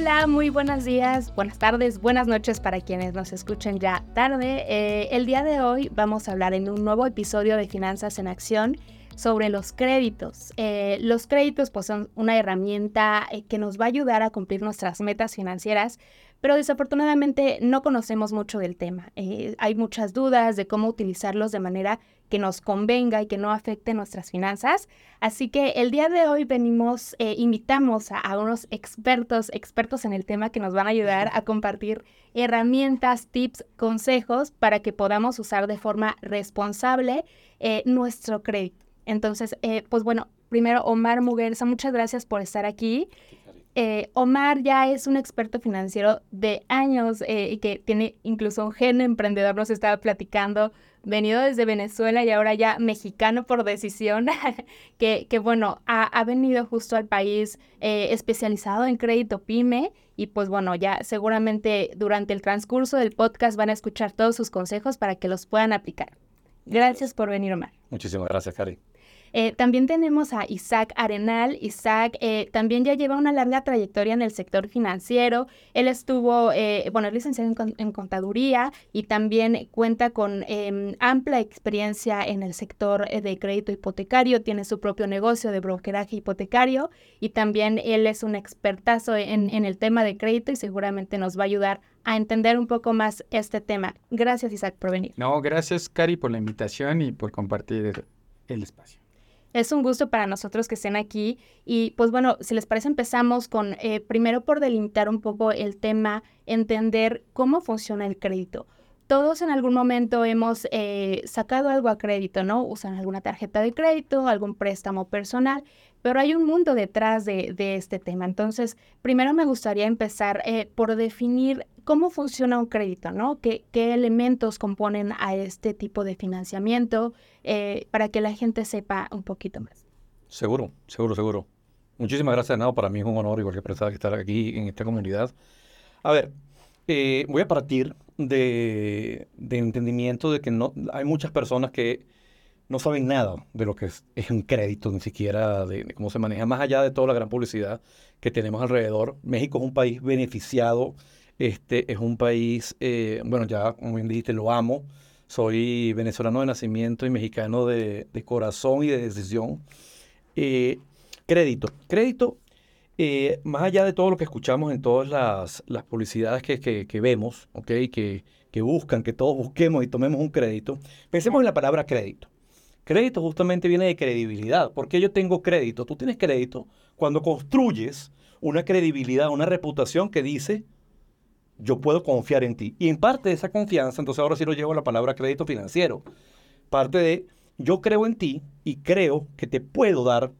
Hola, muy buenos días, buenas tardes, buenas noches para quienes nos escuchen ya tarde. Eh, el día de hoy vamos a hablar en un nuevo episodio de Finanzas en Acción sobre los créditos. Eh, los créditos pues, son una herramienta eh, que nos va a ayudar a cumplir nuestras metas financieras, pero desafortunadamente no conocemos mucho del tema. Hay muchas dudas de cómo utilizarlos de manera que nos convenga y que no afecte nuestras finanzas. Así que el día de hoy venimos, eh, invitamos a, unos expertos, expertos en el tema que nos van a ayudar a compartir herramientas, tips, consejos para que podamos usar de forma responsable eh, nuestro crédito. Entonces, pues bueno, primero Omar Muguerza, muchas gracias por estar aquí. Eh, Omar ya es un experto financiero de años eh, y que tiene incluso un gen emprendedor, nos estaba platicando, venido desde Venezuela y ahora ya mexicano por decisión, que, que, bueno, ha, venido justo al país eh, especializado en crédito pyme y pues bueno, ya seguramente durante el transcurso del podcast van a escuchar todos sus consejos para que los puedan aplicar. Gracias por venir, Omar. Muchísimas gracias, Cari. Eh, también tenemos a Isaac Arenal. Isaac eh, también ya lleva una larga trayectoria en el sector financiero. Él estuvo, eh, bueno, es licenciado en, contaduría y también cuenta con em, amplia experiencia en el sector de crédito hipotecario. Tiene su propio negocio de brokeraje hipotecario y también él es un expertazo en, en el tema de crédito y seguramente nos va a ayudar a entender un poco más este tema. Gracias, Isaac, por venir. No, gracias, Cari, por la invitación y por compartir el espacio. Es un gusto para nosotros que estén aquí y pues bueno, si les parece empezamos con eh, primero por delimitar un poco el tema, entender cómo funciona el crédito. Todos en algún momento hemos eh, sacado algo a crédito, ¿no? Usan alguna tarjeta de crédito, algún préstamo personal, pero hay un mundo detrás de, este tema. Entonces, primero me gustaría empezar eh, por definir cómo funciona un crédito, ¿no? ¿Qué, elementos componen a este tipo de financiamiento eh, para que la gente sepa un poquito más? Seguro, seguro, seguro. Muchísimas gracias, Nado. Para mí es un honor igual que prestar estar aquí en esta comunidad. A ver, eh, voy a partir de, entendimiento de que no hay muchas personas que no saben nada de lo que es, un crédito, ni siquiera de, de, cómo se maneja, más allá de toda la gran publicidad que tenemos alrededor. México es un país beneficiado este es un país, eh, bueno, ya como bien dijiste, lo amo. Soy venezolano de nacimiento y mexicano de, corazón y de decisión. Eh, crédito. Crédito, eh, más allá de todo lo que escuchamos en todas las, publicidades que, vemos, ¿okay? que, que buscan que todos busquemos y tomemos un crédito, pensemos en la palabra crédito. Crédito justamente viene de credibilidad. ¿Por qué yo tengo crédito? Tú tienes crédito cuando construyes una credibilidad, una reputación que dice, yo puedo confiar en ti. Y en parte de esa confianza, entonces ahora sí lo llevo a la palabra crédito financiero. Parte de yo creo en ti y creo que te puedo dar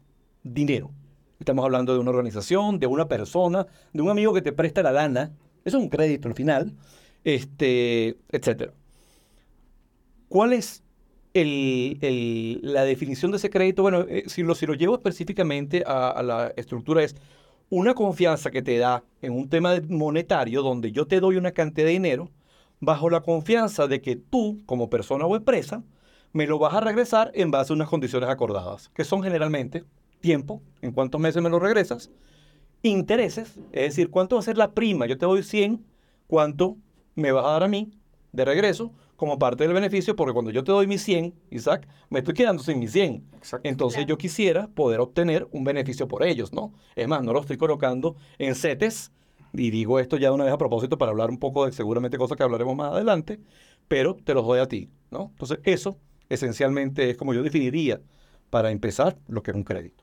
dinero. Estamos hablando de una organización, de una persona, de un amigo que te presta la lana. Eso es un crédito al final, este, etc. ¿Cuál es la definición de ese crédito? Bueno, eh, si, lo, si lo llevo específicamente a la estructura es una confianza que te da en un tema monetario donde yo te doy una cantidad de dinero bajo la confianza de que tú, como persona o empresa, me lo vas a regresar en base a unas condiciones acordadas, que son generalmente tiempo, en cuántos meses me lo regresas, intereses, es decir, cuánto va a ser la prima, yo te doy 100, cuánto me vas a dar a mí de regreso, como parte del beneficio, porque cuando yo te doy mi 100, Isaac, me estoy quedando sin mi 100. Entonces yo quisiera poder obtener un beneficio por ellos, ¿no? Es más, no lo estoy colocando en CETES, y digo esto ya una vez a propósito para hablar un poco de seguramente cosas que hablaremos más adelante, pero te los doy a ti, ¿no? Entonces eso esencialmente es como yo definiría para empezar lo que es un crédito.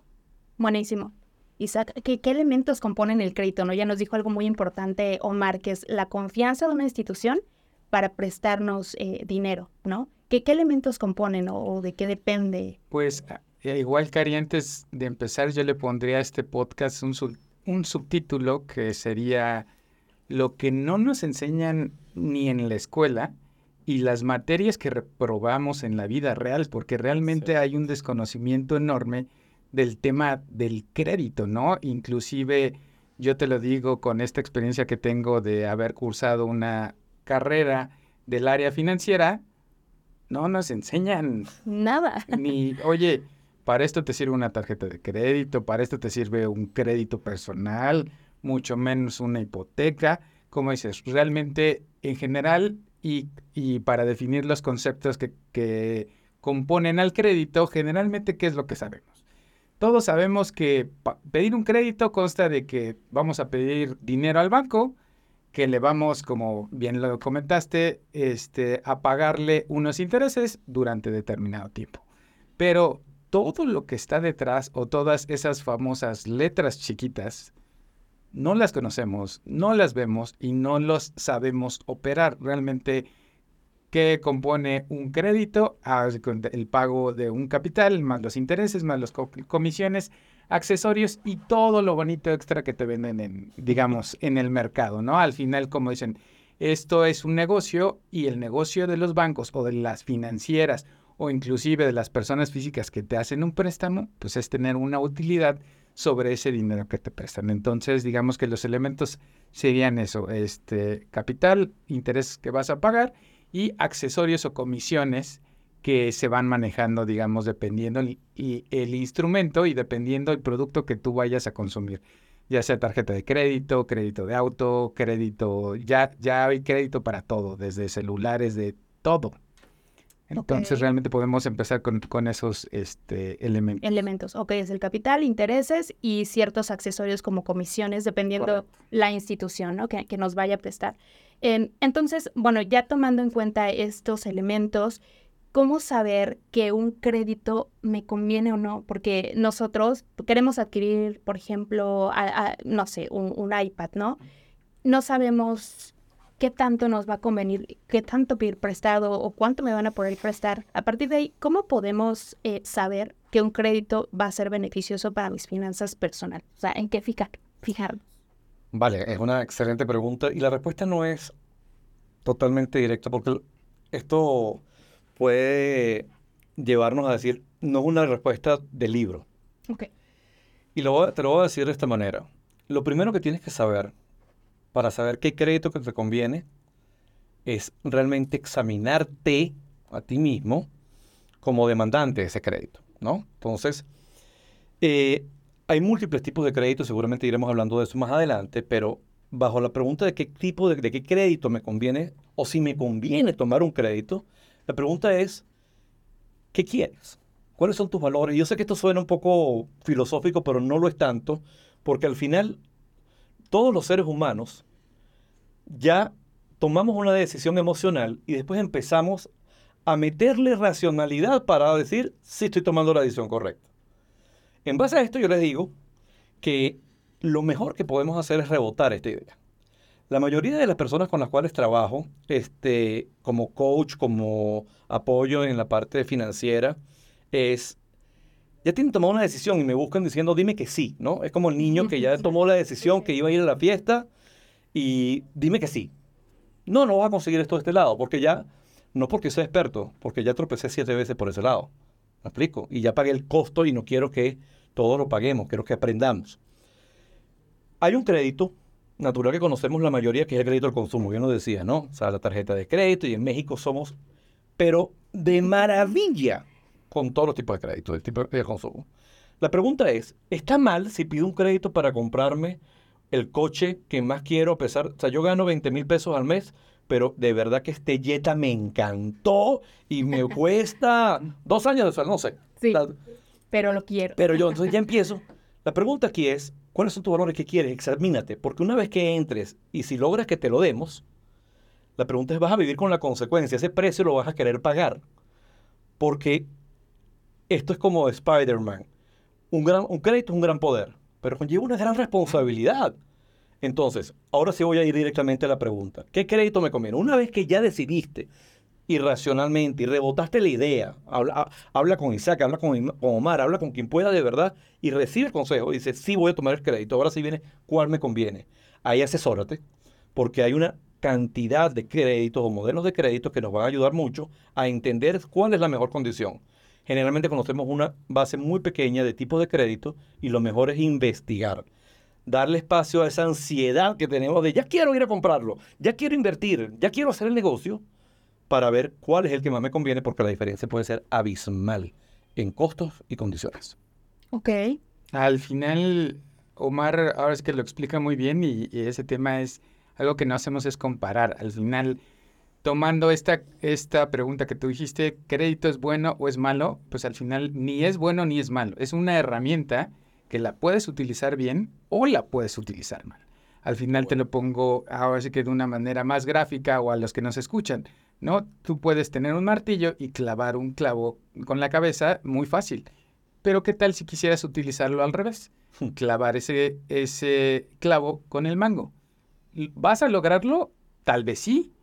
Buenísimo. Isaac, ¿qué, ¿qué, elementos componen el crédito? ¿no? Ya nos dijo algo muy importante Omar, que es la confianza de una institución para prestarnos eh, dinero, ¿no? ¿Qué, elementos componen o, de qué depende? Pues eh, igual, Cari, antes de empezar yo le pondría a este podcast un, un subtítulo que sería lo que no nos enseñan ni en la escuela y las materias que reprobamos en la vida real, porque realmente hay un desconocimiento enorme del tema del crédito, ¿no? Inclusive yo te lo digo con esta experiencia que tengo de haber cursado una carrera del área financiera, no nos enseñan nada. Ni, oye, para esto te sirve una tarjeta de crédito, para esto te sirve un crédito personal, mucho menos una hipoteca. Como dices, realmente en general y, y para definir los conceptos que, que componen al crédito, generalmente, ¿qué es lo que sabemos? Todos sabemos que pedir un crédito consta de que vamos a pedir dinero al banco, que le vamos, como bien lo comentaste, este, a pagarle unos intereses durante determinado tiempo. Pero todo lo que está detrás o todas esas famosas letras chiquitas, no las conocemos, no las vemos y no los sabemos operar. Realmente, ¿qué compone un crédito? El pago de un capital, más los intereses, más las comisiones, accesorios y todo lo bonito extra que te venden en, digamos, en el mercado, ¿no? Al final, como dicen, esto es un negocio y el negocio de los bancos o de las financieras o inclusive de las personas físicas que te hacen un préstamo, pues es tener una utilidad sobre ese dinero que te prestan. Entonces, digamos que los elementos serían eso, este capital, interés que vas a pagar y accesorios o comisiones que se van manejando, digamos, dependiendo el, y el instrumento y dependiendo el producto que tú vayas a consumir, ya sea tarjeta de crédito, crédito de auto, crédito, ya, ya hay crédito para todo, desde celulares, de todo. Entonces realmente podemos empezar con, con esos este, elementos. Elementos, ok, es el capital, intereses y ciertos accesorios como comisiones, dependiendo la institución ¿no? que, que, nos vaya a prestar. Entonces, bueno, ya tomando en cuenta estos elementos, ¿cómo saber que un crédito me conviene o no? Porque nosotros queremos adquirir, por ejemplo, no sé, un, un iPad, ¿no? No sabemos qué tanto nos va a convenir, qué tanto pedir prestado o cuánto me van a poder prestar. A partir de ahí, ¿cómo podemos eh, saber que un crédito va a ser beneficioso para mis finanzas personales? O sea, ¿en qué fijar, fijarnos? Vale, es una excelente pregunta y la respuesta no es totalmente directa porque esto puede llevarnos a decir, no es una respuesta de libro. Ok. Y lo, te lo voy a decir de esta manera. Lo primero que tienes que saber para saber qué crédito que te conviene es realmente examinarte a ti mismo como demandante de ese crédito, ¿no? Entonces, eh, hay múltiples tipos de créditos, seguramente iremos hablando de eso más adelante, pero bajo la pregunta de qué tipo de, qué crédito me conviene o si me conviene tomar un crédito, la pregunta es, ¿qué quieres? ¿Cuáles son tus valores? Yo sé que esto suena un poco filosófico, pero no lo es tanto, porque al final todos los seres humanos ya tomamos una decisión emocional y después empezamos a meterle racionalidad para decir si estoy tomando la decisión correcta. En base a esto yo les digo que lo mejor que podemos hacer es rebotar esta idea. La mayoría de las personas con las cuales trabajo, este, como coach, como apoyo en la parte financiera, es, ya tienen tomado una decisión y me buscan diciendo, dime que sí, ¿no? Es como el niño que ya tomó la decisión que iba a ir a la fiesta y dime que sí. No, no vas a conseguir esto de este lado, porque ya, no porque sea experto, porque ya tropecé siete veces por ese lado. ¿Me explico? Y ya pagué el costo y no quiero que todos lo paguemos, quiero que aprendamos. Hay un crédito natural que conocemos la mayoría, que es el crédito al consumo, yo no decía, ¿no? O sea, la tarjeta de crédito y en México somos, pero de maravilla con todos los tipos de crédito, del tipo de consumo. La pregunta es, ¿está mal si pido un crédito para comprarme el coche que más quiero, a pesar, o sea, yo gano 20 mil pesos al mes, pero de verdad que este Jetta me encantó y me cuesta dos años de sueldo, no sé. Sí, pero lo quiero. Pero yo, entonces ya empiezo. La pregunta aquí es, ¿cuáles son tus valores que quieres? Examínate, porque una vez que entres y si logras que te lo demos, la pregunta es, ¿vas a vivir con la consecuencia? Ese precio lo vas a querer pagar. Porque esto es como Spider-Man. Un, gran, un crédito es un gran poder pero conlleva una gran responsabilidad. Entonces, ahora sí voy a ir directamente a la pregunta. ¿Qué crédito me conviene? Una vez que ya decidiste irracionalmente y rebotaste la idea, habla, habla con Isaac, habla con, Omar, habla con quien pueda de verdad y recibe el consejo. Dice, sí voy a tomar el crédito, ahora sí viene cuál me conviene. Ahí asesórate, porque hay una cantidad de créditos o modelos de créditos que nos van a ayudar mucho a entender cuál es la mejor condición generalmente conocemos una base muy pequeña de tipos de crédito y lo mejor es investigar. Darle espacio a esa ansiedad que tenemos de ya quiero ir a comprarlo, ya quiero invertir, ya quiero hacer el negocio para ver cuál es el que más me conviene porque la diferencia puede ser abismal en costos y condiciones. Ok. Al final, Omar ahora es que lo explica muy bien y, y ese tema es algo que no hacemos es comparar. Al final, tomando esta, esta pregunta que tú dijiste, ¿crédito es bueno o es malo? Pues al final ni es bueno ni es malo. Es una herramienta que la puedes utilizar bien o la puedes utilizar mal. Al final te lo pongo ahora sí que de una manera más gráfica o a los que nos escuchan, ¿no? Tú puedes tener un martillo y clavar un clavo con la cabeza muy fácil. Pero ¿qué tal si quisieras utilizarlo al revés? Clavar ese, ese clavo con el mango. ¿Vas a lograrlo? Tal vez sí,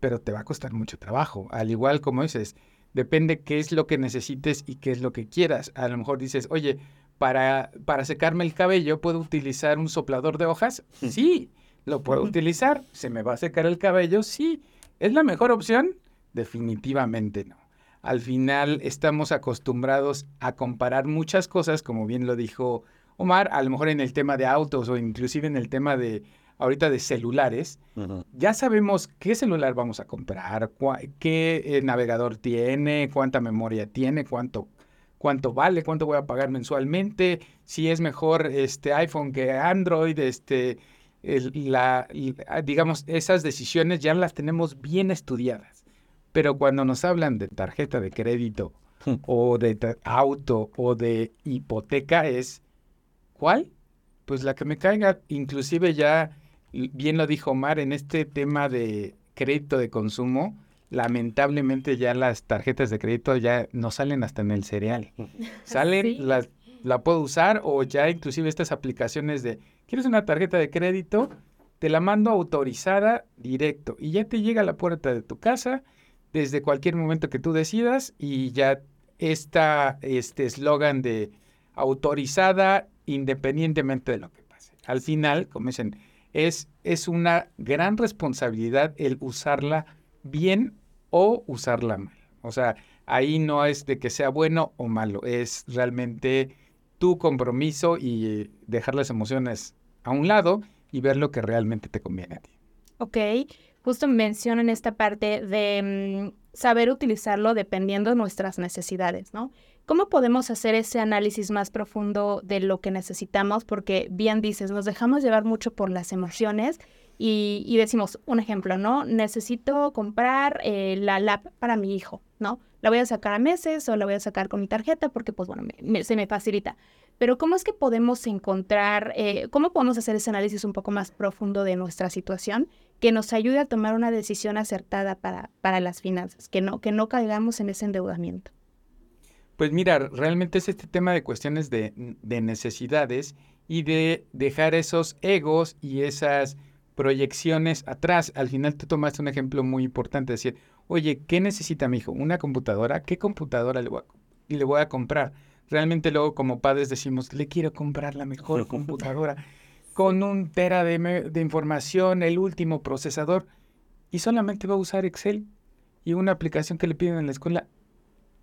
pero te va a costar mucho trabajo. Al igual como dices, depende qué es lo que necesites y qué es lo que quieras. A lo mejor dices, oye, para, para secarme el cabello, ¿puedo utilizar un soplador de hojas? Sí, lo puedo utilizar. ¿Se me va a secar el cabello? Sí. ¿Es la mejor opción? Definitivamente no. Al final estamos acostumbrados a comparar muchas cosas, como bien lo dijo Omar, a lo mejor en el tema de autos o inclusive en el tema de ahorita de celulares, ya sabemos qué celular vamos a comprar, qué eh, navegador tiene, cuánta memoria tiene, cuánto, cuánto vale, cuánto voy a pagar mensualmente, si es mejor este iPhone que Android, este, la, ah, digamos, esas decisiones ya las tenemos bien estudiadas. Pero cuando nos hablan de tarjeta de crédito hmm. o de auto o de hipoteca es, ¿cuál? Pues la que me caiga, inclusive ya bien lo dijo Omar, en este tema de crédito de consumo, lamentablemente ya las tarjetas de crédito ya no salen hasta en el cereal. Salen, las, la puedo usar o ya inclusive estas aplicaciones de, ¿quieres una tarjeta de crédito? Te la mando autorizada directo y ya te llega a la puerta de tu casa desde cualquier momento que tú decidas y ya está este eslogan de autorizada independientemente de lo que pase. Al final, como dicen, es, es una gran responsabilidad el usarla bien o usarla mal. O sea, ahí no es de que sea bueno o malo, es realmente tu compromiso y dejar las emociones a un lado y ver lo que realmente te conviene a ti. Ok, justo mencionan esta parte de mm, saber utilizarlo dependiendo de nuestras necesidades, ¿no? ¿Cómo podemos hacer ese análisis más profundo de lo que necesitamos? Porque bien dices, nos dejamos llevar mucho por las emociones y, decimos, un ejemplo, ¿no? Necesito comprar eh, la lap para mi hijo, ¿no? La voy a sacar a meses o la voy a sacar con mi tarjeta porque, pues bueno, se me facilita. Pero ¿cómo es que podemos encontrar, eh, cómo podemos hacer ese análisis un poco más profundo de nuestra situación que nos ayude a tomar una decisión acertada para, para las finanzas, que no, que no caigamos en ese endeudamiento? Pues mira, realmente es este tema de cuestiones de, necesidades y de dejar esos egos y esas proyecciones atrás. Al final tú tomaste un ejemplo muy importante, decir, oye, ¿qué necesita mi hijo? ¿Una computadora? ¿Qué computadora le voy a, le voy a comprar? Realmente luego como padres decimos, le quiero comprar la mejor computadora con un tera de, de información, el último procesador, y solamente va a usar Excel y una aplicación que le piden en la escuela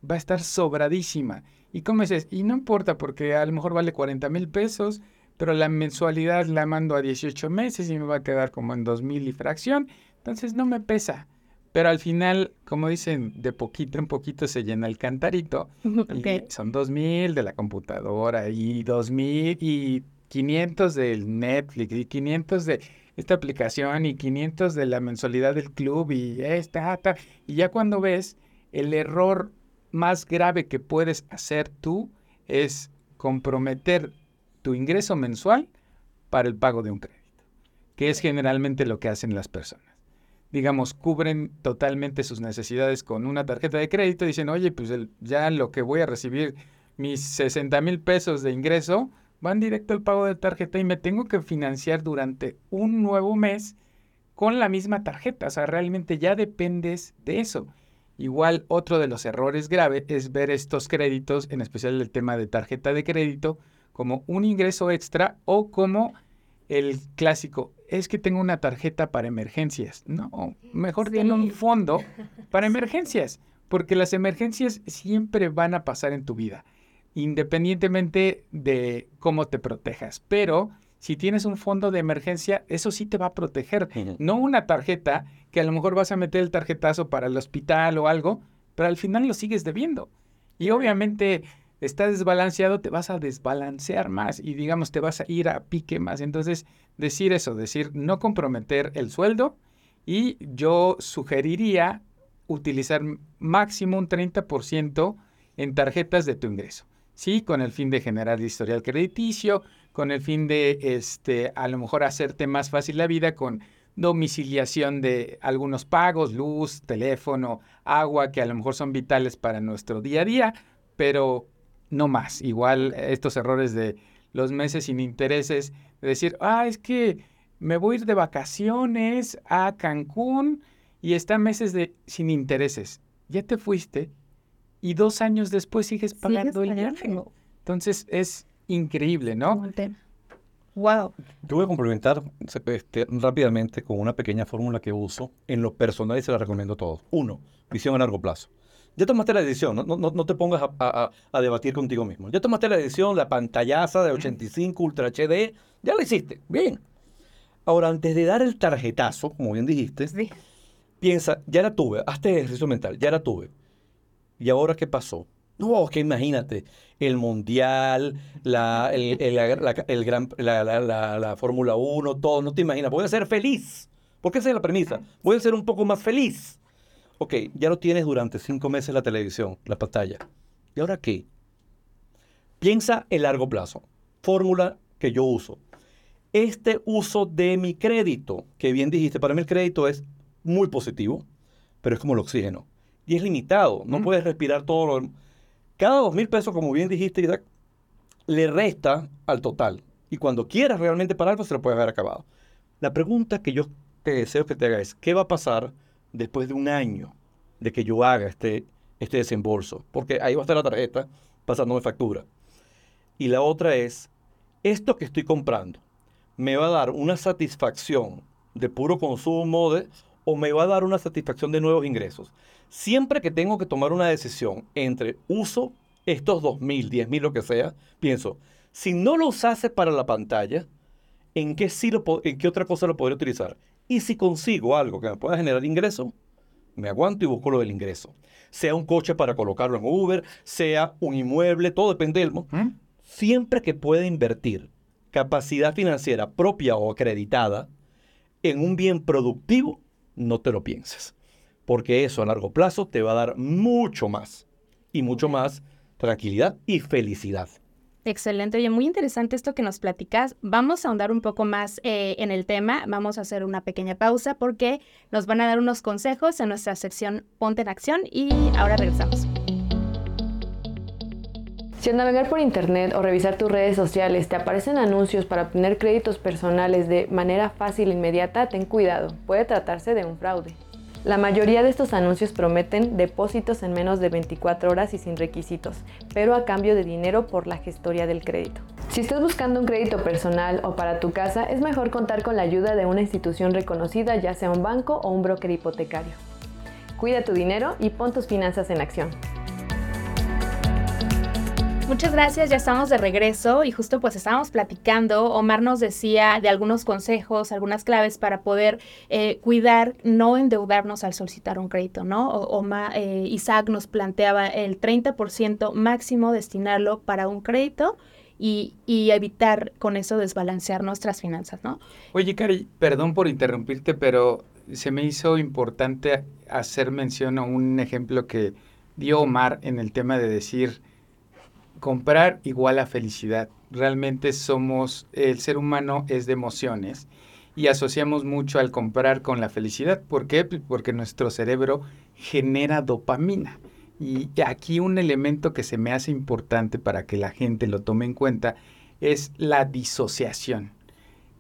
va a estar sobradísima. ¿Y cómo es? Y no importa porque a lo mejor vale 40 mil pesos, pero la mensualidad la mando a 18 meses y me va a quedar como en 2 mil y fracción. Entonces no me pesa. Pero al final, como dicen, de poquito en poquito se llena el cantarito. son 2 mil de la computadora y 2 mil y 500 del Netflix y 500 de esta aplicación y 500 de la mensualidad del club y esta, y ya cuando ves el error más grave que puedes hacer tú es comprometer tu ingreso mensual para el pago de un crédito, que es generalmente lo que hacen las personas. Digamos, cubren totalmente sus necesidades con una tarjeta de crédito dicen, oye, pues ya lo que voy a recibir, mis 60 mil pesos de ingreso, van directo al pago de tarjeta y me tengo que financiar durante un nuevo mes con la misma tarjeta. O sea, realmente ya dependes de eso. Igual otro de los errores graves es ver estos créditos, en especial el tema de tarjeta de crédito, como un ingreso extra o como el clásico, es que tengo una tarjeta para emergencias. No, mejor sí. un fondo para emergencias, porque las emergencias siempre van a pasar en tu vida, independientemente de cómo te protejas. Pero si tienes un fondo de emergencia, eso sí te va a proteger. No una tarjeta que a lo mejor vas a meter el tarjetazo para el hospital o algo, pero al final lo sigues debiendo. Y obviamente está desbalanceado, te vas a desbalancear más y digamos, te vas a ir a pique más. Entonces, decir eso, decir no comprometer el sueldo y yo sugeriría utilizar máximo un 30% en tarjetas de tu ingreso. Sí, con el fin de generar historial crediticio, con el fin de, este, a lo mejor hacerte más fácil la vida con domiciliación de algunos pagos, luz, teléfono, agua, que a lo mejor son vitales para nuestro día a día, pero no más. Igual estos errores de los meses sin intereses, de decir, ah, es que me voy a ir de vacaciones a Cancún y están meses de sin intereses. Ya te fuiste y dos años después sigues pagando el viaje. Entonces es increíble, ¿no? Wow. Te voy a complementar este, rápidamente con una pequeña fórmula que uso en lo personal y se la recomiendo a todos. Uno, visión a largo plazo. Ya tomaste la decisión, no, no, no te pongas a, a, debatir contigo mismo. Ya tomaste la decisión, la pantallaza de 85 Ultra HD, ya lo hiciste, bien. Ahora, antes de dar el tarjetazo, como bien dijiste, piensa, ya la tuve, hazte ejercicio mental, ya la tuve. ¿Y ahora qué pasó? No, que imagínate, el Mundial, la, el, el, gran, la, la, la Fórmula 1, todo, no te imaginas. Voy a ser feliz. Porque esa es la premisa. Voy a ser un poco más feliz. Ok, ya lo tienes durante cinco meses la televisión, la pantalla. ¿Y ahora qué? Piensa en largo plazo. Fórmula que yo uso. Este uso de mi crédito, que bien dijiste, para mí el crédito es muy positivo, pero es como el oxígeno. Y es limitado. No puedes respirar todo lo cada dos mil pesos, como bien dijiste, Isaac, le resta al total. Y cuando quieras realmente parar, pues se lo puedes haber acabado. La pregunta que yo te deseo que te haga es, ¿qué va a pasar después de un año de que yo haga este, este desembolso? Porque ahí va a estar la tarjeta pasándome factura. Y la otra es, esto que estoy comprando, ¿me va a dar una satisfacción de puro consumo de, o me va a dar una satisfacción de nuevos ingresos? Siempre que tengo que tomar una decisión entre uso estos 2.000, 10.000, lo que sea, pienso, si no lo usase para la pantalla, ¿en qué, sí lo, ¿en qué otra cosa lo podría utilizar? Y si consigo algo que me pueda generar ingreso, me aguanto y busco lo del ingreso. Sea un coche para colocarlo en Uber, sea un inmueble, todo depende del... ¿Mm? Siempre que pueda invertir capacidad financiera propia o acreditada en un bien productivo, no te lo pienses porque eso a largo plazo te va a dar mucho más y mucho más tranquilidad y felicidad. Excelente, oye, muy interesante esto que nos platicas. Vamos a ahondar un poco más eh, en el tema, vamos a hacer una pequeña pausa porque nos van a dar unos consejos en nuestra sección Ponte en Acción y ahora regresamos. Si al navegar por internet o revisar tus redes sociales te aparecen anuncios para obtener créditos personales de manera fácil e inmediata, ten cuidado, puede tratarse de un fraude. La mayoría de estos anuncios prometen depósitos en menos de 24 horas y sin requisitos, pero a cambio de dinero por la gestoría del crédito. Si estás buscando un crédito personal o para tu casa, es mejor contar con la ayuda de una institución reconocida, ya sea un banco o un broker hipotecario. Cuida tu dinero y pon tus finanzas en acción. Muchas gracias, ya estamos de regreso y justo pues estábamos platicando, Omar nos decía de algunos consejos, algunas claves para poder eh, cuidar, no endeudarnos al solicitar un crédito, ¿no? O, eh, Isaac nos planteaba el 30% máximo destinarlo para un crédito y, y, evitar con eso desbalancear nuestras finanzas, ¿no? Oye, Cari, perdón por interrumpirte, pero se me hizo importante hacer mención a un ejemplo que dio Omar en el tema de decir comprar igual a felicidad. Realmente somos, el ser humano es de emociones y asociamos mucho al comprar con la felicidad. ¿Por qué? Pues porque nuestro cerebro genera dopamina. Y aquí un elemento que se me hace importante para que la gente lo tome en cuenta es la disociación.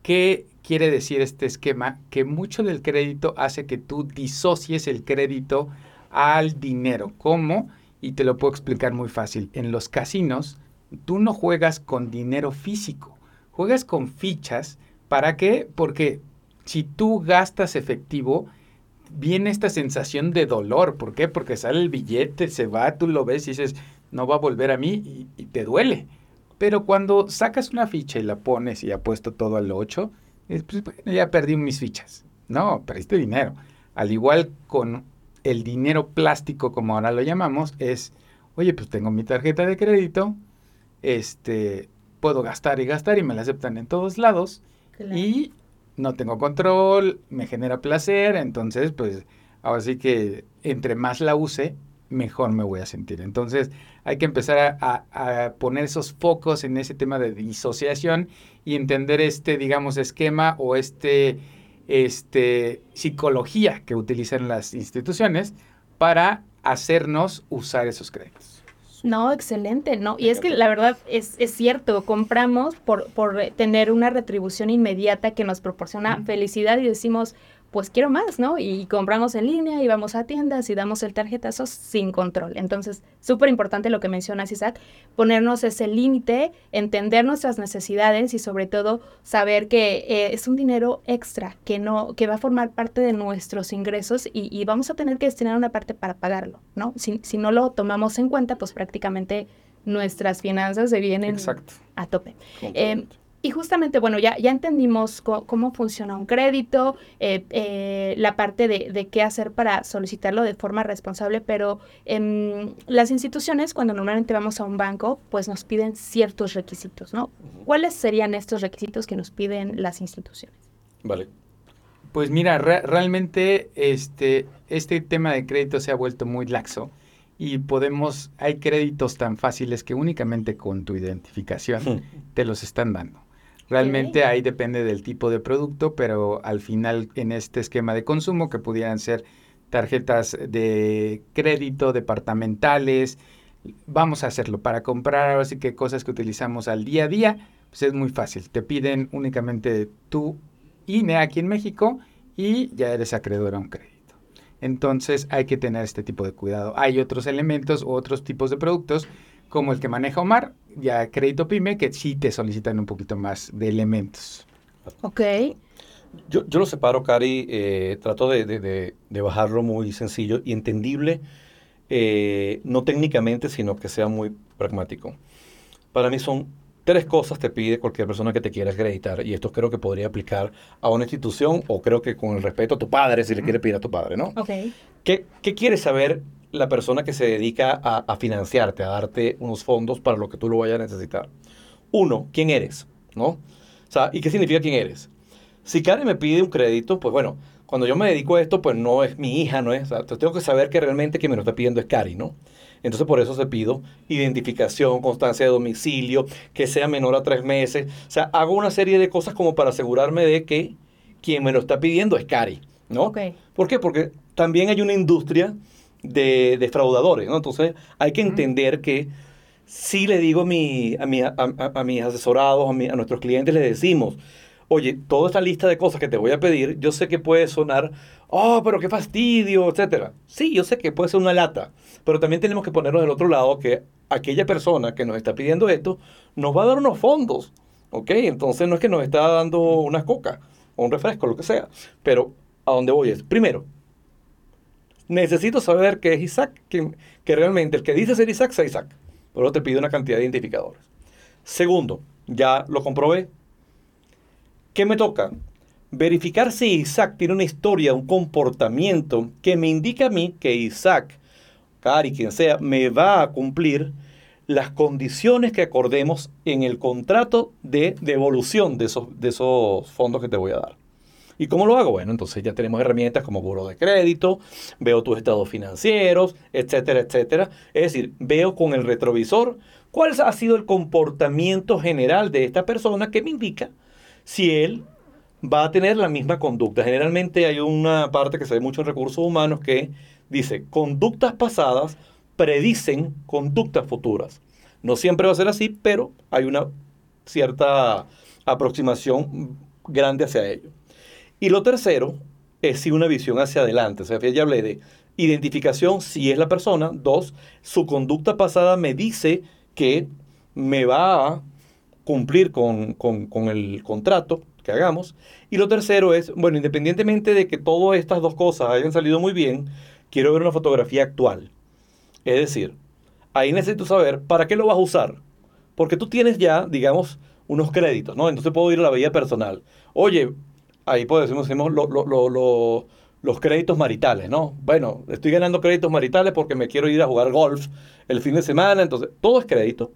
¿Qué quiere decir este esquema? Que mucho del crédito hace que tú disocies el crédito al dinero. ¿Cómo? Y te lo puedo explicar muy fácil. En los casinos, tú no juegas con dinero físico, juegas con fichas. ¿Para qué? Porque si tú gastas efectivo, viene esta sensación de dolor. ¿Por qué? Porque sale el billete, se va, tú lo ves y dices, no va a volver a mí y, te duele. Pero cuando sacas una ficha y la pones y puesto todo al 8, pues, ya perdí mis fichas. No, perdiste dinero. Al igual con el dinero plástico, como ahora lo llamamos, es, oye, pues tengo mi tarjeta de crédito, este, puedo gastar y gastar y me la aceptan en todos lados y no tengo control, me genera placer, entonces pues ahora sí que entre más la use, mejor me voy a sentir. Entonces hay que empezar a, a, poner esos focos en ese tema de disociación y entender este, digamos, esquema o este, este psicología que utilizan las instituciones para hacernos usar esos créditos. No, excelente, no. Y es que la verdad es, es cierto, compramos por, por tener una retribución inmediata que nos proporciona felicidad y decimos, pues quiero más, ¿no? Y compramos en línea y vamos a tiendas y damos el tarjetazo sin control. Entonces, súper importante lo que mencionas, Isaac, ponernos ese límite, entender nuestras necesidades y sobre todo saber que eh, es un dinero extra que no, que va a formar parte de nuestros ingresos y, vamos a tener que destinar una parte para pagarlo, ¿no? Si, si no lo tomamos en cuenta, pues prácticamente nuestras finanzas se vienen a tope. Y justamente, bueno, ya, ya entendimos cómo funciona un crédito, eh, eh, la parte de, qué hacer para solicitarlo de forma responsable, pero em, las instituciones, cuando normalmente vamos a un banco, pues nos piden ciertos requisitos, ¿no? ¿Cuáles serían estos requisitos que nos piden las instituciones? Vale. Pues mira, realmente este, este tema de crédito se ha vuelto muy laxo y podemos, hay créditos tan fáciles que únicamente con tu identificación te los están dando. Realmente ahí depende del tipo de producto, pero al final en este esquema de consumo que pudieran ser tarjetas de crédito, departamentales, vamos a hacerlo para comprar así que cosas que utilizamos al día a día, pues es muy fácil. Te piden únicamente tu INE aquí en México y ya eres acreedor a un crédito. Entonces hay que tener este tipo de cuidado. Hay otros elementos u otros tipos de productos como el que maneja Omar, ya crédito pyme, que sí te solicitan un poquito más de elementos. Ok. Yo, yo lo separo, Cari, eh, trato de, de, de, bajarlo muy sencillo y entendible, eh, no técnicamente, sino que sea muy pragmático. Para mí son tres cosas que te pide cualquier persona que te quiera acreditar, y esto creo que podría aplicar a una institución o creo que con el respeto a tu padre, si le quiere pedir a tu padre, ¿no? Ok. ¿Qué, qué quieres saber la persona que se dedica a, financiarte, a darte unos fondos para lo que tú lo vayas a necesitar. Uno, ¿quién eres? ¿No? O sea, ¿y qué significa quién eres? Si Karen me pide un crédito, pues bueno, cuando yo me dedico a esto, pues no es mi hija, ¿no es? O sea, tengo que saber que realmente quien me lo está pidiendo es Cari, ¿no? Entonces por eso se pido identificación, constancia de domicilio, que sea menor a tres meses. O sea, hago una serie de cosas como para asegurarme de que quien me lo está pidiendo es Cari, ¿no? Okay. ¿Por qué? Porque también hay una industria de defraudadores, ¿no? Entonces hay que entender que si le digo a, mi, a, mi, a, mis asesorados, a, a nuestros clientes, les decimos, oye, toda esta lista de cosas que te voy a pedir, yo sé que puede sonar, oh, pero qué fastidio, etcétera. Sí, yo sé que puede ser una lata, pero también tenemos que ponernos del otro lado que aquella persona que nos está pidiendo esto nos va a dar unos fondos, ¿ok? Entonces no es que nos está dando unas coca o un refresco, lo que sea, pero a dónde voy es, primero, necesito saber que es Isaac, que, que realmente el que dice ser Isaac sea Isaac. Por eso te pido una cantidad de identificadores. Segundo, ya lo comprobé. ¿Qué me toca? Verificar si Isaac tiene una historia, un comportamiento que me indica a mí que Isaac, Cari, quien sea, me va a cumplir las condiciones que acordemos en el contrato de devolución de esos, de esos fondos que te voy a dar. ¿Y cómo lo hago? Bueno, entonces ya tenemos herramientas como buro de crédito, veo tus estados financieros, etcétera, etcétera. Es decir, veo con el retrovisor cuál ha sido el comportamiento general de esta persona que me indica si él va a tener la misma conducta. Generalmente hay una parte que se ve mucho en recursos humanos que dice, conductas pasadas predicen conductas futuras. No siempre va a ser así, pero hay una cierta aproximación grande hacia ello. Y lo tercero es si una visión hacia adelante. O sea, ya hablé de identificación, si es la persona. Dos, su conducta pasada me dice que me va a cumplir con, el contrato que hagamos. Y lo tercero es, bueno, independientemente de que todas estas dos cosas hayan salido muy bien, quiero ver una fotografía actual. Es decir, ahí necesito saber para qué lo vas a usar. Porque tú tienes ya, digamos, unos créditos, ¿no? Entonces puedo ir a la vida personal. Oye, ahí pues decimos, lo, los créditos maritales, ¿no? Bueno, estoy ganando créditos maritales porque me quiero ir a jugar golf el fin de semana, entonces todo es crédito.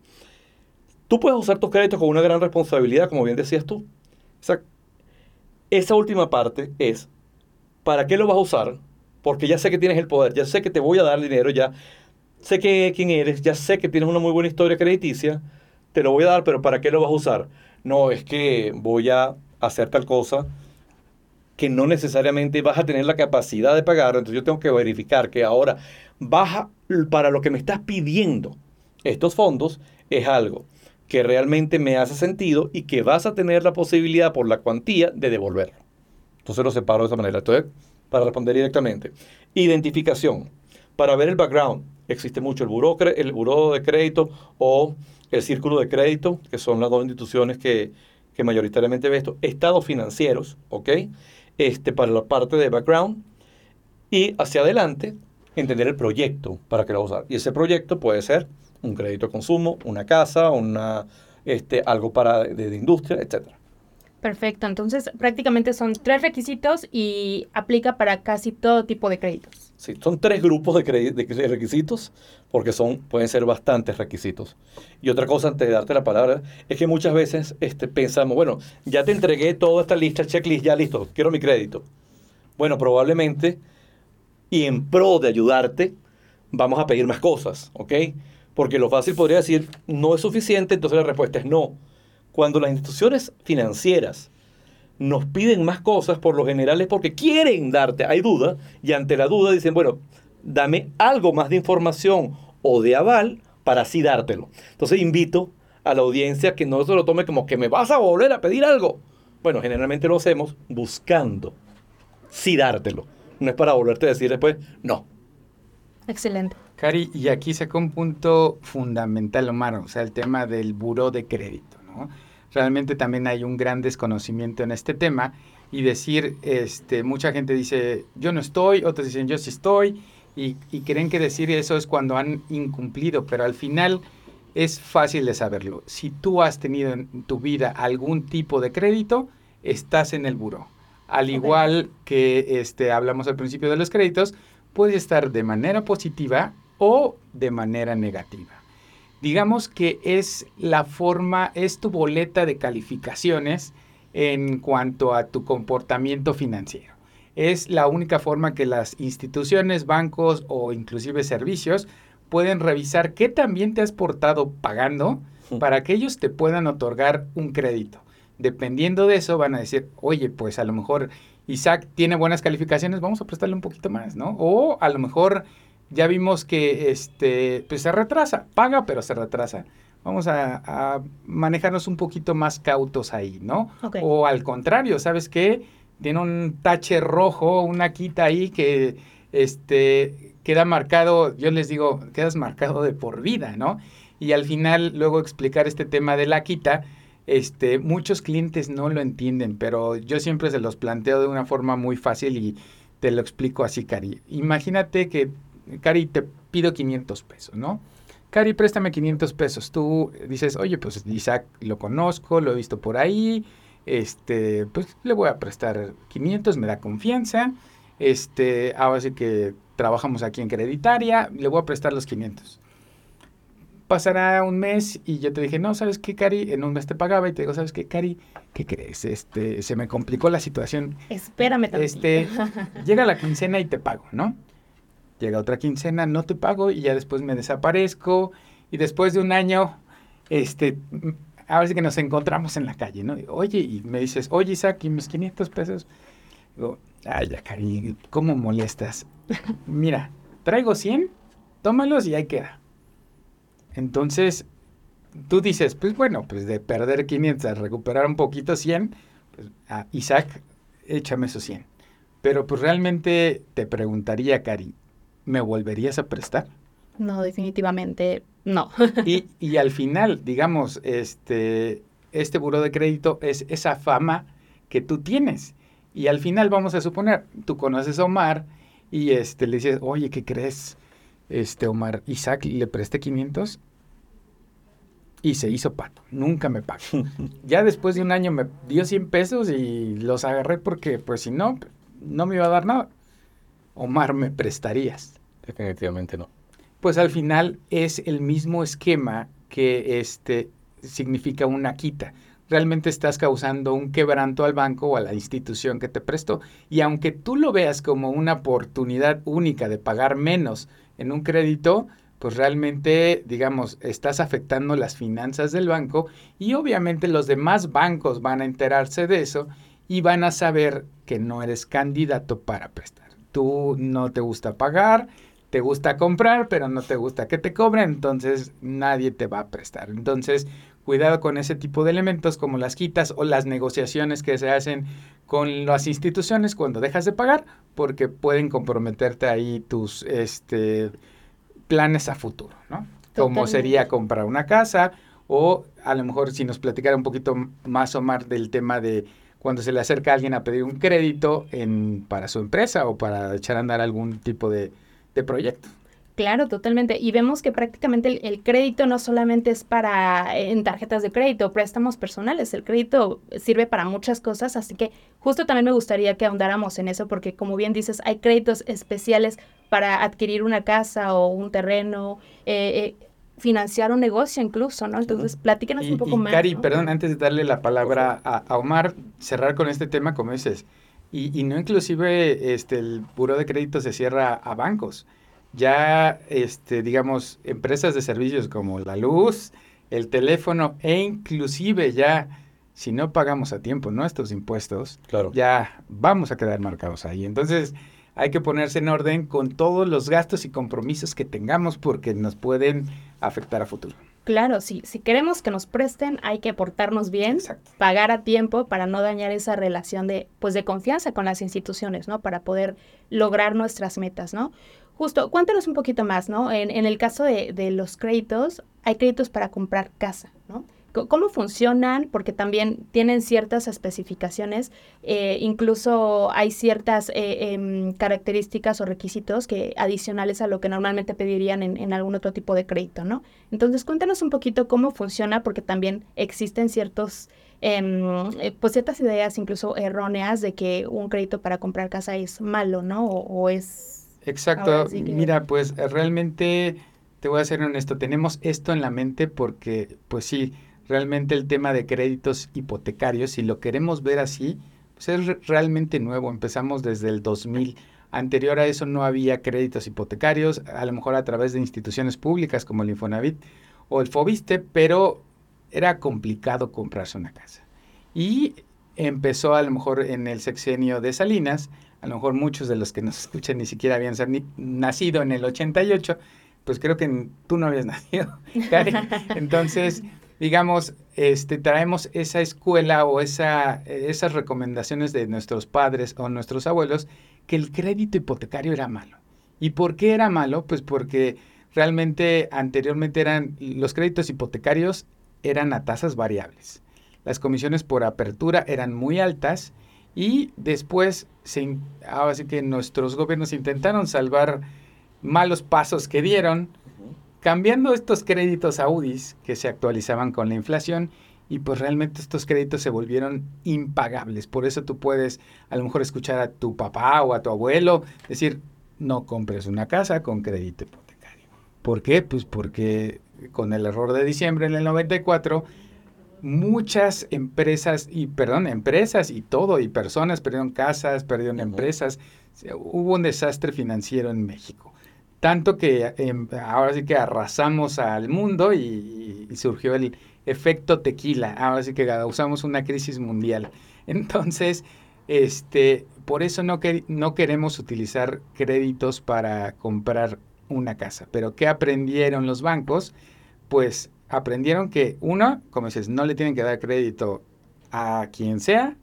Tú puedes usar tus créditos con una gran responsabilidad, como bien decías tú. Esa, esa última parte es, ¿para qué lo vas a usar? Porque ya sé que tienes el poder, ya sé que te voy a dar dinero, ya sé que quién eres, ya sé que tienes una muy buena historia crediticia, te lo voy a dar, pero ¿para qué lo vas a usar? No, es que voy a hacer tal cosa que no necesariamente vas a tener la capacidad de pagar, entonces yo tengo que verificar que ahora baja para lo que me estás pidiendo estos fondos es algo que realmente me hace sentido y que vas a tener la posibilidad por la cuantía de devolverlo. Entonces lo separo de esa manera. Entonces, para responder directamente, identificación. Para ver el background, existe mucho el buró, el buró de crédito o el círculo de crédito, que son las dos instituciones que, que mayoritariamente ve esto. Estados financieros, ¿ok? Este, para la parte de background y hacia adelante entender el proyecto para que lo va a usar. Y ese proyecto puede ser un crédito de consumo, una casa, una, este, algo para, de, industria, etcétera. Perfecto, entonces prácticamente son tres requisitos y aplica para casi todo tipo de créditos. Sí, son tres grupos de, requisitos porque son, pueden ser bastantes requisitos. Y otra cosa antes de darte la palabra es que muchas veces este, pensamos, bueno, ya te entregué toda esta lista, checklist, ya listo, quiero mi crédito. Bueno, probablemente, y en pro de ayudarte, vamos a pedir más cosas, ¿ok? Porque lo fácil podría decir, no es suficiente, entonces la respuesta es no. Cuando las instituciones financieras nos piden más cosas, por lo general es porque quieren darte, hay duda, y ante la duda dicen, bueno, dame algo más de información o de aval para así dártelo. Entonces invito a la audiencia que no se lo tome como que me vas a volver a pedir algo. Bueno, generalmente lo hacemos buscando sí dártelo. No es para volverte a decir después, no. Excelente. Cari, y aquí saca un punto fundamental, Omar, o sea, el tema del buró de crédito, ¿no? Realmente también hay un gran desconocimiento en este tema y decir, este, mucha gente dice, yo no estoy, otros dicen, yo sí estoy, y, creen que decir eso es cuando han incumplido, pero al final es fácil de saberlo. Si tú has tenido en tu vida algún tipo de crédito, estás en el buro. Al igual que este, hablamos al principio de los créditos, puede estar de manera positiva o de manera negativa digamos que es la forma, es tu boleta de calificaciones en cuanto a tu comportamiento financiero. Es la única forma que las instituciones, bancos o inclusive servicios pueden revisar qué también te has portado pagando para que ellos te puedan otorgar un crédito. Dependiendo de eso van a decir, oye, pues a lo mejor Isaac tiene buenas calificaciones, vamos a prestarle un poquito más, ¿no? O a lo mejor ya vimos que este, pues se retrasa, paga pero se retrasa. Vamos a, manejarnos un poquito más cautos ahí, ¿no? O al contrario, ¿sabes qué? Tiene un tache rojo, una quita ahí que este, queda marcado, yo les digo, quedas marcado de por vida, ¿no? Y al final, luego explicar este tema de la quita, este, muchos clientes no lo entienden, pero yo siempre se los planteo de una forma muy fácil y te lo explico así, Cari. Imagínate que Cari, te pido 500 pesos, ¿no? Cari, préstame 500 pesos. Tú dices, oye, pues Isaac lo conozco, lo he visto por ahí, este, pues le voy a prestar 500, me da confianza, este, ahora sí que trabajamos aquí en Creditaria, le voy a prestar los 500. Pasará un mes y yo te dije, no, ¿sabes qué, Cari? En un mes te pagaba y te digo, ¿sabes qué, Cari? ¿Qué crees? Este, se me complicó la situación. Espérame también. Este, llega la quincena y te pago, ¿no? Llega otra quincena, no te pago y ya después me desaparezco y después de un año, este, ahora sí que nos encontramos en la calle, ¿no? Oye, y me dices, oye Isaac, ¿y mis 500 pesos? Digo, ay, ya, cariño, ¿cómo molestas? Mira, traigo 100, tómalos y ahí queda. Entonces, tú dices, pues bueno, pues de perder 500 a recuperar un poquito 100, pues a Isaac, échame esos 100. Pero pues realmente te preguntaría, Cari, ¿me volverías a prestar? No, definitivamente no. y, y, al final, digamos, este, este buro de crédito es esa fama que tú tienes. Y al final vamos a suponer, tú conoces a Omar y este, le dices, oye, ¿qué crees? Este, Omar, Isaac le presté 500 y se hizo pato. Nunca me pagó. ya después de un año me dio 100 pesos y los agarré porque, pues si no, no me iba a dar nada. Omar, ¿me prestarías? Definitivamente no. Pues al final es el mismo esquema que este significa una quita. Realmente estás causando un quebranto al banco o a la institución que te prestó. Y aunque tú lo veas como una oportunidad única de pagar menos en un crédito, pues realmente, digamos, estás afectando las finanzas del banco y obviamente los demás bancos van a enterarse de eso y van a saber que no eres candidato para prestar. Tú no te gusta pagar, te gusta comprar, pero no te gusta que te cobren, entonces nadie te va a prestar. Entonces, cuidado con ese tipo de elementos como las quitas o las negociaciones que se hacen con las instituciones cuando dejas de pagar, porque pueden comprometerte ahí tus este, planes a futuro, ¿no? Como sería comprar una casa o a lo mejor si nos platicara un poquito más o más del tema de cuando se le acerca alguien a pedir un crédito en, para su empresa o para echar a andar algún tipo de, proyecto. Claro, totalmente. Y vemos que prácticamente el, crédito no solamente es para en tarjetas de crédito, préstamos personales. El crédito sirve para muchas cosas, así que justo también me gustaría que ahondáramos en eso, porque como bien dices, hay créditos especiales para adquirir una casa o un terreno, eh, eh, financiar un negocio incluso, ¿no? Entonces, platícanos un poco y más. Cari, perdón, antes de darle la palabra a, Omar, cerrar con este tema, como dices, y, y no inclusive este, el buro de crédito se cierra a bancos ya, este, digamos, empresas de servicios como la luz, el teléfono e inclusive ya, si no pagamos a tiempo nuestros impuestos, claro. ya vamos a quedar marcados ahí. Entonces, hay que ponerse en orden con todos los gastos y compromisos que tengamos porque nos pueden afectar a futuro. Claro, sí, si queremos que nos presten, hay que portarnos bien, pagar a tiempo para no dañar esa relación de, pues, de confianza con las instituciones, ¿no? Para poder lograr nuestras metas, ¿no? Justo, cuéntanos un poquito más, ¿no? En, el caso de, los créditos, hay créditos para comprar casa, ¿no? ¿Cómo funcionan? Porque también tienen ciertas especificaciones, eh, incluso hay ciertas eh, em, características o requisitos que adicionales a lo que normalmente pedirían en, algún otro tipo de crédito, ¿no? Entonces, cuéntanos un poquito cómo funciona, porque también existen ciertos, em, eh, pues ciertas ideas incluso erróneas de que un crédito para comprar casa es malo, ¿no? o es Exacto. Mira, pues realmente te voy a ser honesto, tenemos esto en la mente porque, pues sí, realmente el tema de créditos hipotecarios, si lo queremos ver así, pues es realmente nuevo. Empezamos desde el 2000. Anterior a eso no había créditos hipotecarios, a lo mejor a través de instituciones públicas como el Infonavit o el Fobiste, pero era complicado comprarse una casa. Y empezó a lo mejor en el sexenio de Salinas a lo mejor muchos de los que nos escuchan ni siquiera habían nacido en el 88, pues creo que tú no habías nacido, Entonces, digamos, este, traemos esa escuela o esa, esas recomendaciones de nuestros padres o nuestros abuelos que el crédito hipotecario era malo. ¿Y por qué era malo? Pues porque realmente anteriormente eran los créditos hipotecarios eran a tasas variables. Las comisiones por apertura eran muy altas y después, se, ahora sí que nuestros gobiernos intentaron salvar malos pasos que dieron, cambiando estos créditos a UDIs que se actualizaban con la inflación y pues realmente estos créditos se volvieron impagables. Por eso tú puedes a lo mejor escuchar a tu papá o a tu abuelo decir, no compres una casa con crédito hipotecario. ¿Por qué? Pues porque con el error de diciembre en el 94 muchas empresas, y perdón, empresas y todo, y personas perdieron casas, perdieron empresas. Hubo un desastre financiero en México. Tanto que em, ahora sí que arrasamos al mundo y, surgió el efecto tequila. Ahora sí que causamos una crisis mundial. Entonces, este, por eso no, no queremos utilizar créditos para comprar una casa. Pero ¿qué aprendieron los bancos? Pues aprendieron que, uno, como dices, no le tienen que dar crédito a quien sea.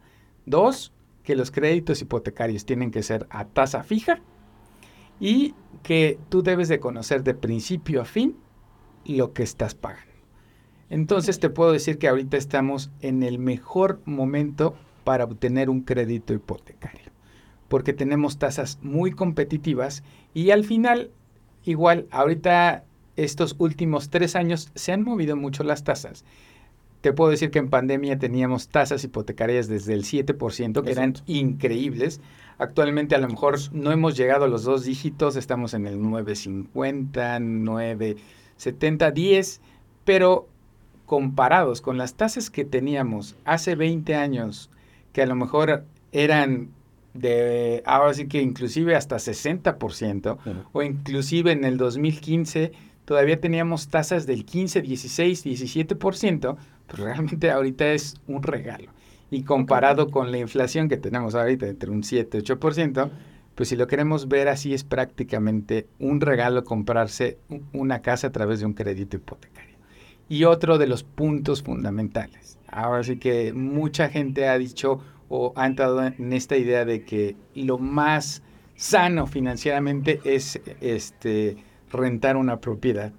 Dos, que los créditos hipotecarios tienen que ser a tasa fija. Y que tú debes de conocer de principio a fin lo que estás pagando. Entonces te puedo decir que ahorita estamos en el mejor momento para obtener un crédito hipotecario. Porque tenemos tasas muy competitivas y al final, igual, ahorita estos últimos tres años se han movido mucho las tasas. Te puedo decir que en pandemia teníamos tasas hipotecarias desde el 7%, que eran increíbles. Actualmente a lo mejor no hemos llegado a los dos dígitos, estamos en el 950, 970, 10, pero comparados con las tasas que teníamos hace 20 años, que a lo mejor eran de, ahora sí que inclusive hasta 60%, o inclusive en el 2015 todavía teníamos tasas del 15, 16, 17%, pues realmente ahorita es un regalo. Y comparado con la inflación que tenemos ahorita entre un 7, 8%, pues si lo queremos ver así es prácticamente un regalo comprarse una casa a través de un crédito hipotecario. Y otro de los puntos fundamentales. Ahora sí que mucha gente ha dicho o ha entrado en esta idea de que lo más sano financieramente es este rentar una propiedad.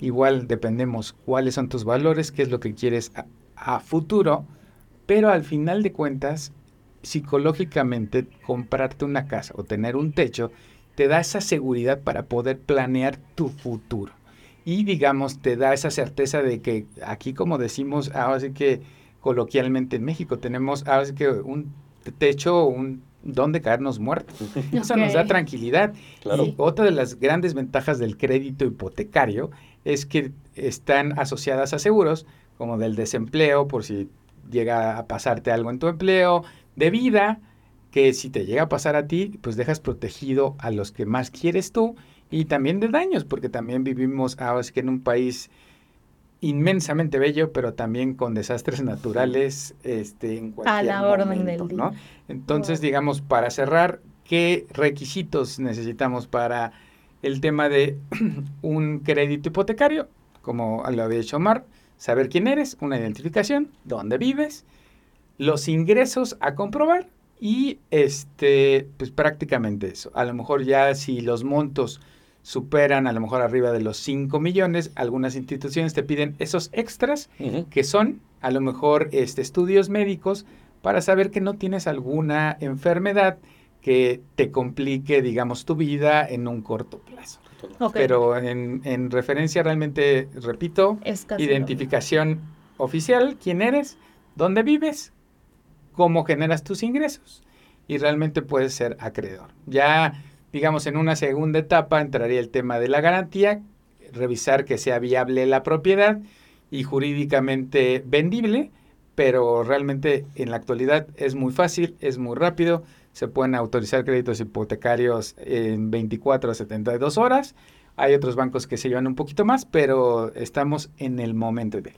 Igual dependemos cuáles son tus valores, qué es lo que quieres a, futuro, pero al final de cuentas, psicológicamente, comprarte una casa o tener un techo te da esa seguridad para poder planear tu futuro. Y digamos, te da esa certeza de que aquí, como decimos, ahora sí que coloquialmente en México tenemos ahora sí que un techo, un donde caernos muertos. Eso nos da tranquilidad. Y otra de las grandes ventajas del crédito hipotecario es que están asociadas a seguros, como del desempleo, por si llega a pasarte algo en tu empleo, de vida, que si te llega a pasar a ti, pues dejas protegido a los que más quieres tú, y también de daños, porque también vivimos ahora que en un país inmensamente bello, pero también con desastres naturales este, en cualquier A la orden del día. Entonces, digamos, para cerrar, ¿qué requisitos necesitamos para el tema de un crédito hipotecario? Como lo había dicho Omar, saber quién eres, una identificación, dónde vives, los ingresos a comprobar y este, pues prácticamente eso. A lo mejor ya si los montos superan a lo mejor arriba de los 5 millones, algunas instituciones te piden esos extras que son a lo mejor este, estudios médicos para saber que no tienes alguna enfermedad que te complique, digamos, tu vida en un corto plazo. Pero en, referencia realmente, repito, identificación oficial, quién eres, dónde vives, cómo generas tus ingresos. Y realmente puedes ser acreedor. Ya digamos, en una segunda etapa entraría el tema de la garantía, revisar que sea viable la propiedad y jurídicamente vendible, pero realmente en la actualidad es muy fácil, es muy rápido, se pueden autorizar créditos hipotecarios en 24 a 72 horas. Hay otros bancos que se llevan un poquito más, pero estamos en el momento de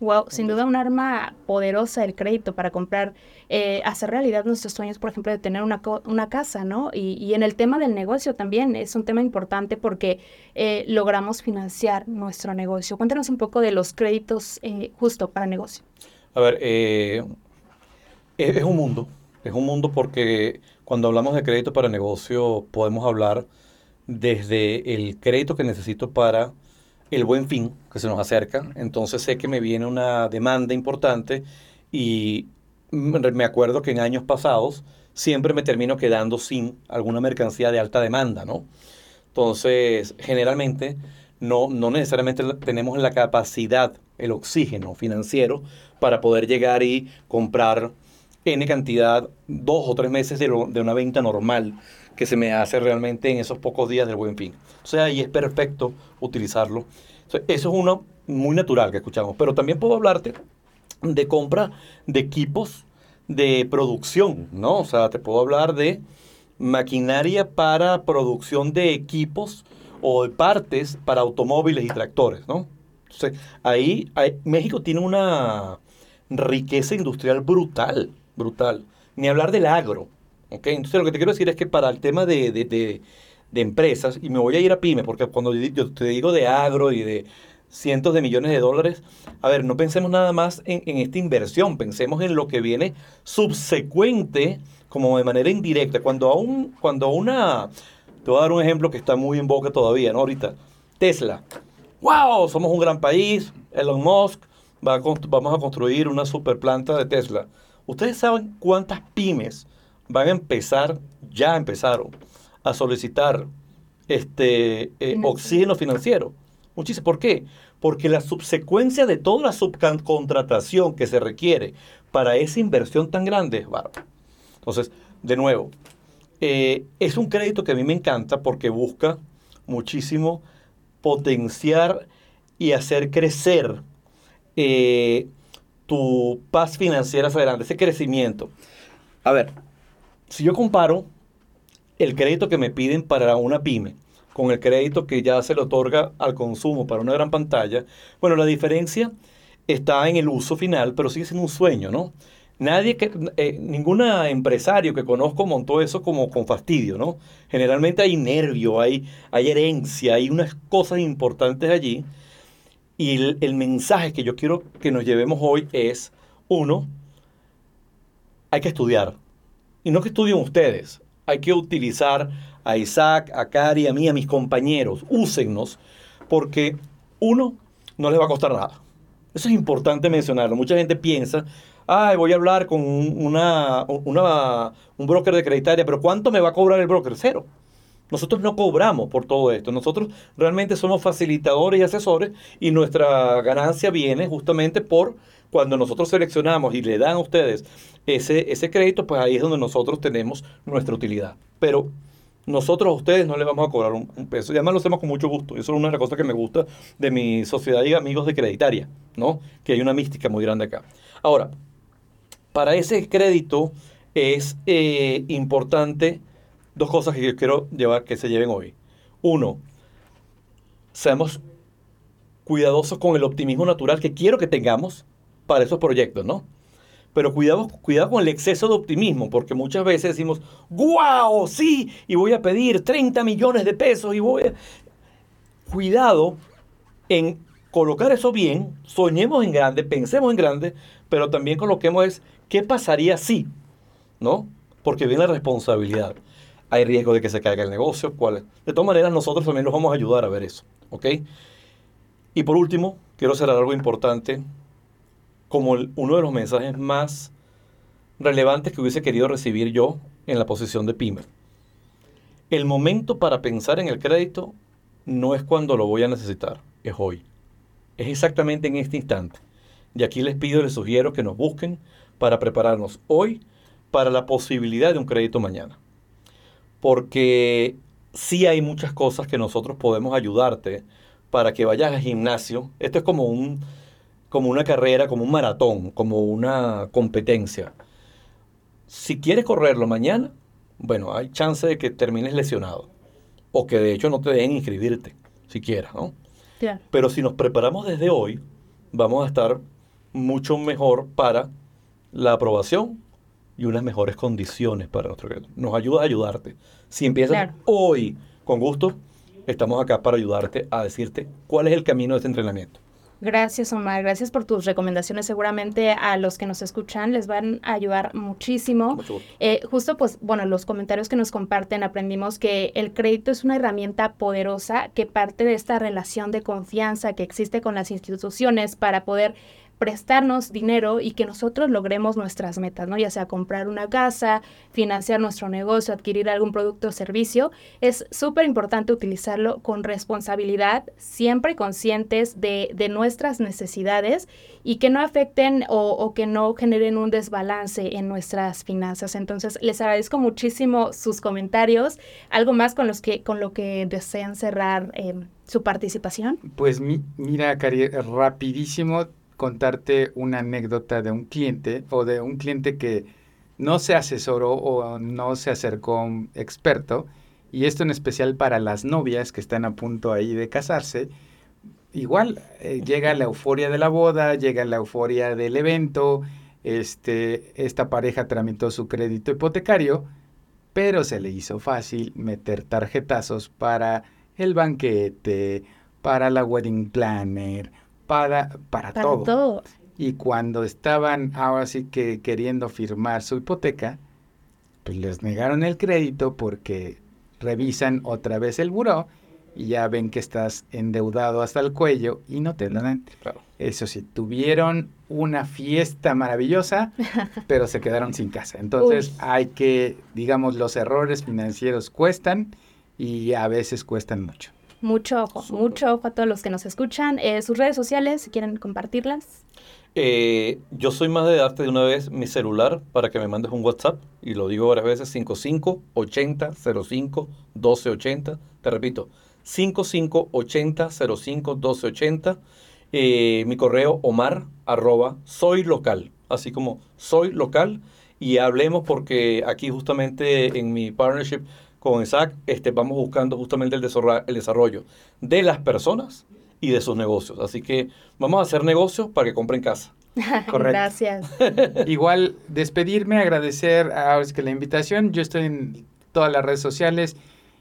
Wow, sin duda un arma poderosa el crédito para comprar, eh, hacer realidad nuestros sueños, por ejemplo, de tener una, una casa, ¿no? Y, en el tema del negocio también es un tema importante porque eh, logramos financiar nuestro negocio. Cuéntanos un poco de los créditos eh, justo para negocio. A ver, es, es un mundo, es un mundo porque cuando hablamos de crédito para negocio podemos hablar desde el crédito que necesito para el buen fin que se nos acerca, entonces sé que me viene una demanda importante y me acuerdo que en años pasados siempre me termino quedando sin alguna mercancía de alta demanda, ¿no? Entonces, generalmente no, no necesariamente tenemos la capacidad, el oxígeno financiero para poder llegar y comprar N cantidad, dos o tres meses de, de una venta normal que se me hace realmente en esos pocos días del buen fin. O sea, ahí es perfecto utilizarlo. eso es uno muy natural que escuchamos. Pero también puedo hablarte de compra de equipos de producción, ¿no? O sea, te puedo hablar de maquinaria para producción de equipos o de partes para automóviles y tractores, ¿no? Entonces, ahí México tiene una riqueza industrial brutal, brutal. Ni hablar del agro. Entonces lo que te quiero decir es que para el tema de, de, empresas, y me voy a ir a pyme, porque cuando yo te digo de agro y de cientos de millones de dólares, a ver, no pensemos nada más en, en esta inversión, pensemos en lo que viene subsecuente, como de manera indirecta. Cuando a, un, cuando una, te voy a dar un ejemplo que está muy en boca todavía, ¿no? Ahorita, Tesla. ¡Wow! Somos un gran país, Elon Musk, va a, vamos a construir una super planta de Tesla. ¿Ustedes saben cuántas pymes van a empezar, ya empezaron, a solicitar este eh, oxígeno financiero. Muchísimo. ¿Por qué? porque la subsecuencia de toda la subcontratación que se requiere para esa inversión tan grande es bárbaro. Entonces, de nuevo, eh, es un crédito que a mí me encanta porque busca muchísimo potenciar y hacer crecer eh, tu paz financiera hacia adelante, ese crecimiento. A ver, si yo comparo el crédito que me piden para una pyme con el crédito que ya se le otorga al consumo para una gran pantalla, bueno, la diferencia está en el uso final, pero sigue siendo un sueño, ¿no? Nadie que, eh, ningún empresario que conozco montó eso como con fastidio, ¿no? Generalmente hay nervio, hay, herencia, hay unas cosas importantes allí. Y el mensaje que yo quiero que nos llevemos hoy es, uno, hay que estudiar. Y no que estudien ustedes, hay que utilizar a Isaac, a Cari, a mí, a mis compañeros. Úsennos, porque uno, no les va a costar nada. Eso es importante mencionarlo. Mucha gente piensa, ay, voy a hablar con una, un broker de creditaria, pero ¿cuánto me va a cobrar el broker? Cero. Nosotros no cobramos por todo esto. Nosotros realmente somos facilitadores y asesores y nuestra ganancia viene justamente por cuando nosotros seleccionamos y le dan a ustedes ese, ese crédito, pues ahí es donde nosotros tenemos nuestra utilidad. Pero nosotros a ustedes no les vamos a cobrar un, peso. Y además lo hacemos con mucho gusto. Eso es una de las cosas que me gusta de mi sociedad y amigos de creditaria, ¿no? Que hay una mística muy grande acá. Ahora, para ese crédito es eh, importante dos cosas que yo quiero llevar que se lleven hoy. Uno, seamos cuidadosos con el optimismo natural que quiero que tengamos para esos proyectos, ¿no? Pero cuidado, cuidado con el exceso de optimismo, porque muchas veces decimos, ¡guau! Sí, y voy a pedir 30 millones de pesos y voy a... Cuidado en colocar eso bien, soñemos en grande, pensemos en grande, pero también coloquemos es, ¿qué pasaría si? ¿No? Porque viene la responsabilidad. Hay riesgo de que se caiga el negocio, ¿cuál De todas maneras, nosotros también los vamos a ayudar a ver eso, ¿ok? Y por último, quiero cerrar algo importante como uno de los mensajes más relevantes que hubiese querido recibir yo en la posición de pyme. El momento para pensar en el crédito no es cuando lo voy a necesitar, es hoy. Es exactamente en este instante. Y aquí les pido les sugiero que nos busquen para prepararnos hoy para la posibilidad de un crédito mañana. Porque sí hay muchas cosas que nosotros podemos ayudarte para que vayas al gimnasio. Esto es como un como una carrera, como un maratón, como una competencia. Si quieres correrlo mañana, bueno, hay chance de que termines lesionado. O que de hecho no te dejen inscribirte, siquiera, ¿no? Pero si nos preparamos desde hoy, vamos a estar mucho mejor para la aprobación y unas mejores condiciones para nuestro Nos ayuda a ayudarte. Si empiezas hoy con gusto, estamos acá para ayudarte a decirte cuál es el camino de este entrenamiento. Gracias, Omar. Gracias por tus recomendaciones. Seguramente a los que nos escuchan les van a ayudar muchísimo. Eh, justo, pues, bueno, los comentarios que nos comparten aprendimos que el crédito es una herramienta poderosa que parte de esta relación de confianza que existe con las instituciones para poder prestarnos dinero y que nosotros logremos nuestras metas, ¿no? Ya sea comprar una casa, financiar nuestro negocio, adquirir algún producto o servicio, es súper importante utilizarlo con responsabilidad, siempre conscientes de, de nuestras necesidades y que no afecten o, o, que no generen un desbalance en nuestras finanzas. Entonces, les agradezco muchísimo sus comentarios. ¿Algo más con, los que, con lo que desean cerrar eh, su participación? Pues mira, Cari, rapidísimo contarte una anécdota de un cliente o de un cliente que no se asesoró o no se acercó a un experto, y esto en especial para las novias que están a punto ahí de casarse, igual eh, llega la euforia de la boda, llega la euforia del evento, este, esta pareja tramitó su crédito hipotecario, pero se le hizo fácil meter tarjetazos para el banquete, para la wedding planner, para, para, todo. Y cuando estaban ahora sí que queriendo firmar su hipoteca, pues les negaron el crédito porque revisan otra vez el buró y ya ven que estás endeudado hasta el cuello y no te dan. Eso sí, tuvieron una fiesta maravillosa, pero se quedaron sin casa. Entonces hay que, digamos, los errores financieros cuestan y a veces cuestan mucho. Mucho ojo, mucho ojo a todos los que nos escuchan. Eh, sus redes sociales, si quieren compartirlas. Eh, yo soy más de darte de una vez mi celular para que me mandes un WhatsApp y lo digo varias veces 55 80 05 1280. Te repito, 55 80 05 1280. Eh, mi correo omar arroba soy local, así como soy local y hablemos porque aquí justamente en mi partnership con Isaac este, vamos buscando justamente el, el desarrollo de las personas y de sus negocios. Así que vamos a hacer negocios para que compren casa. Correcto. Gracias. Igual despedirme, agradecer a que la invitación. Yo estoy en todas las redes sociales,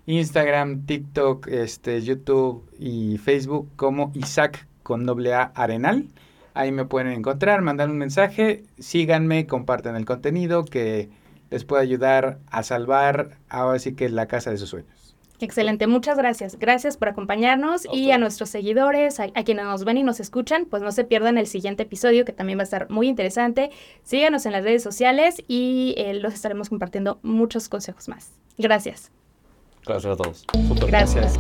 Instagram, TikTok, este, YouTube y Facebook como Isaac con doble A Arenal. Ahí me pueden encontrar, mandar un mensaje, síganme, compartan el contenido que les puede ayudar a salvar ahora sí que la casa de sus sueños. Excelente, muchas gracias. Gracias por acompañarnos y a nuestros seguidores, a, quienes nos ven y nos escuchan, pues no se pierdan el siguiente episodio que también va a estar muy interesante. Síganos en las redes sociales y eh, los estaremos compartiendo muchos consejos más. Gracias. Gracias a todos. Gracias.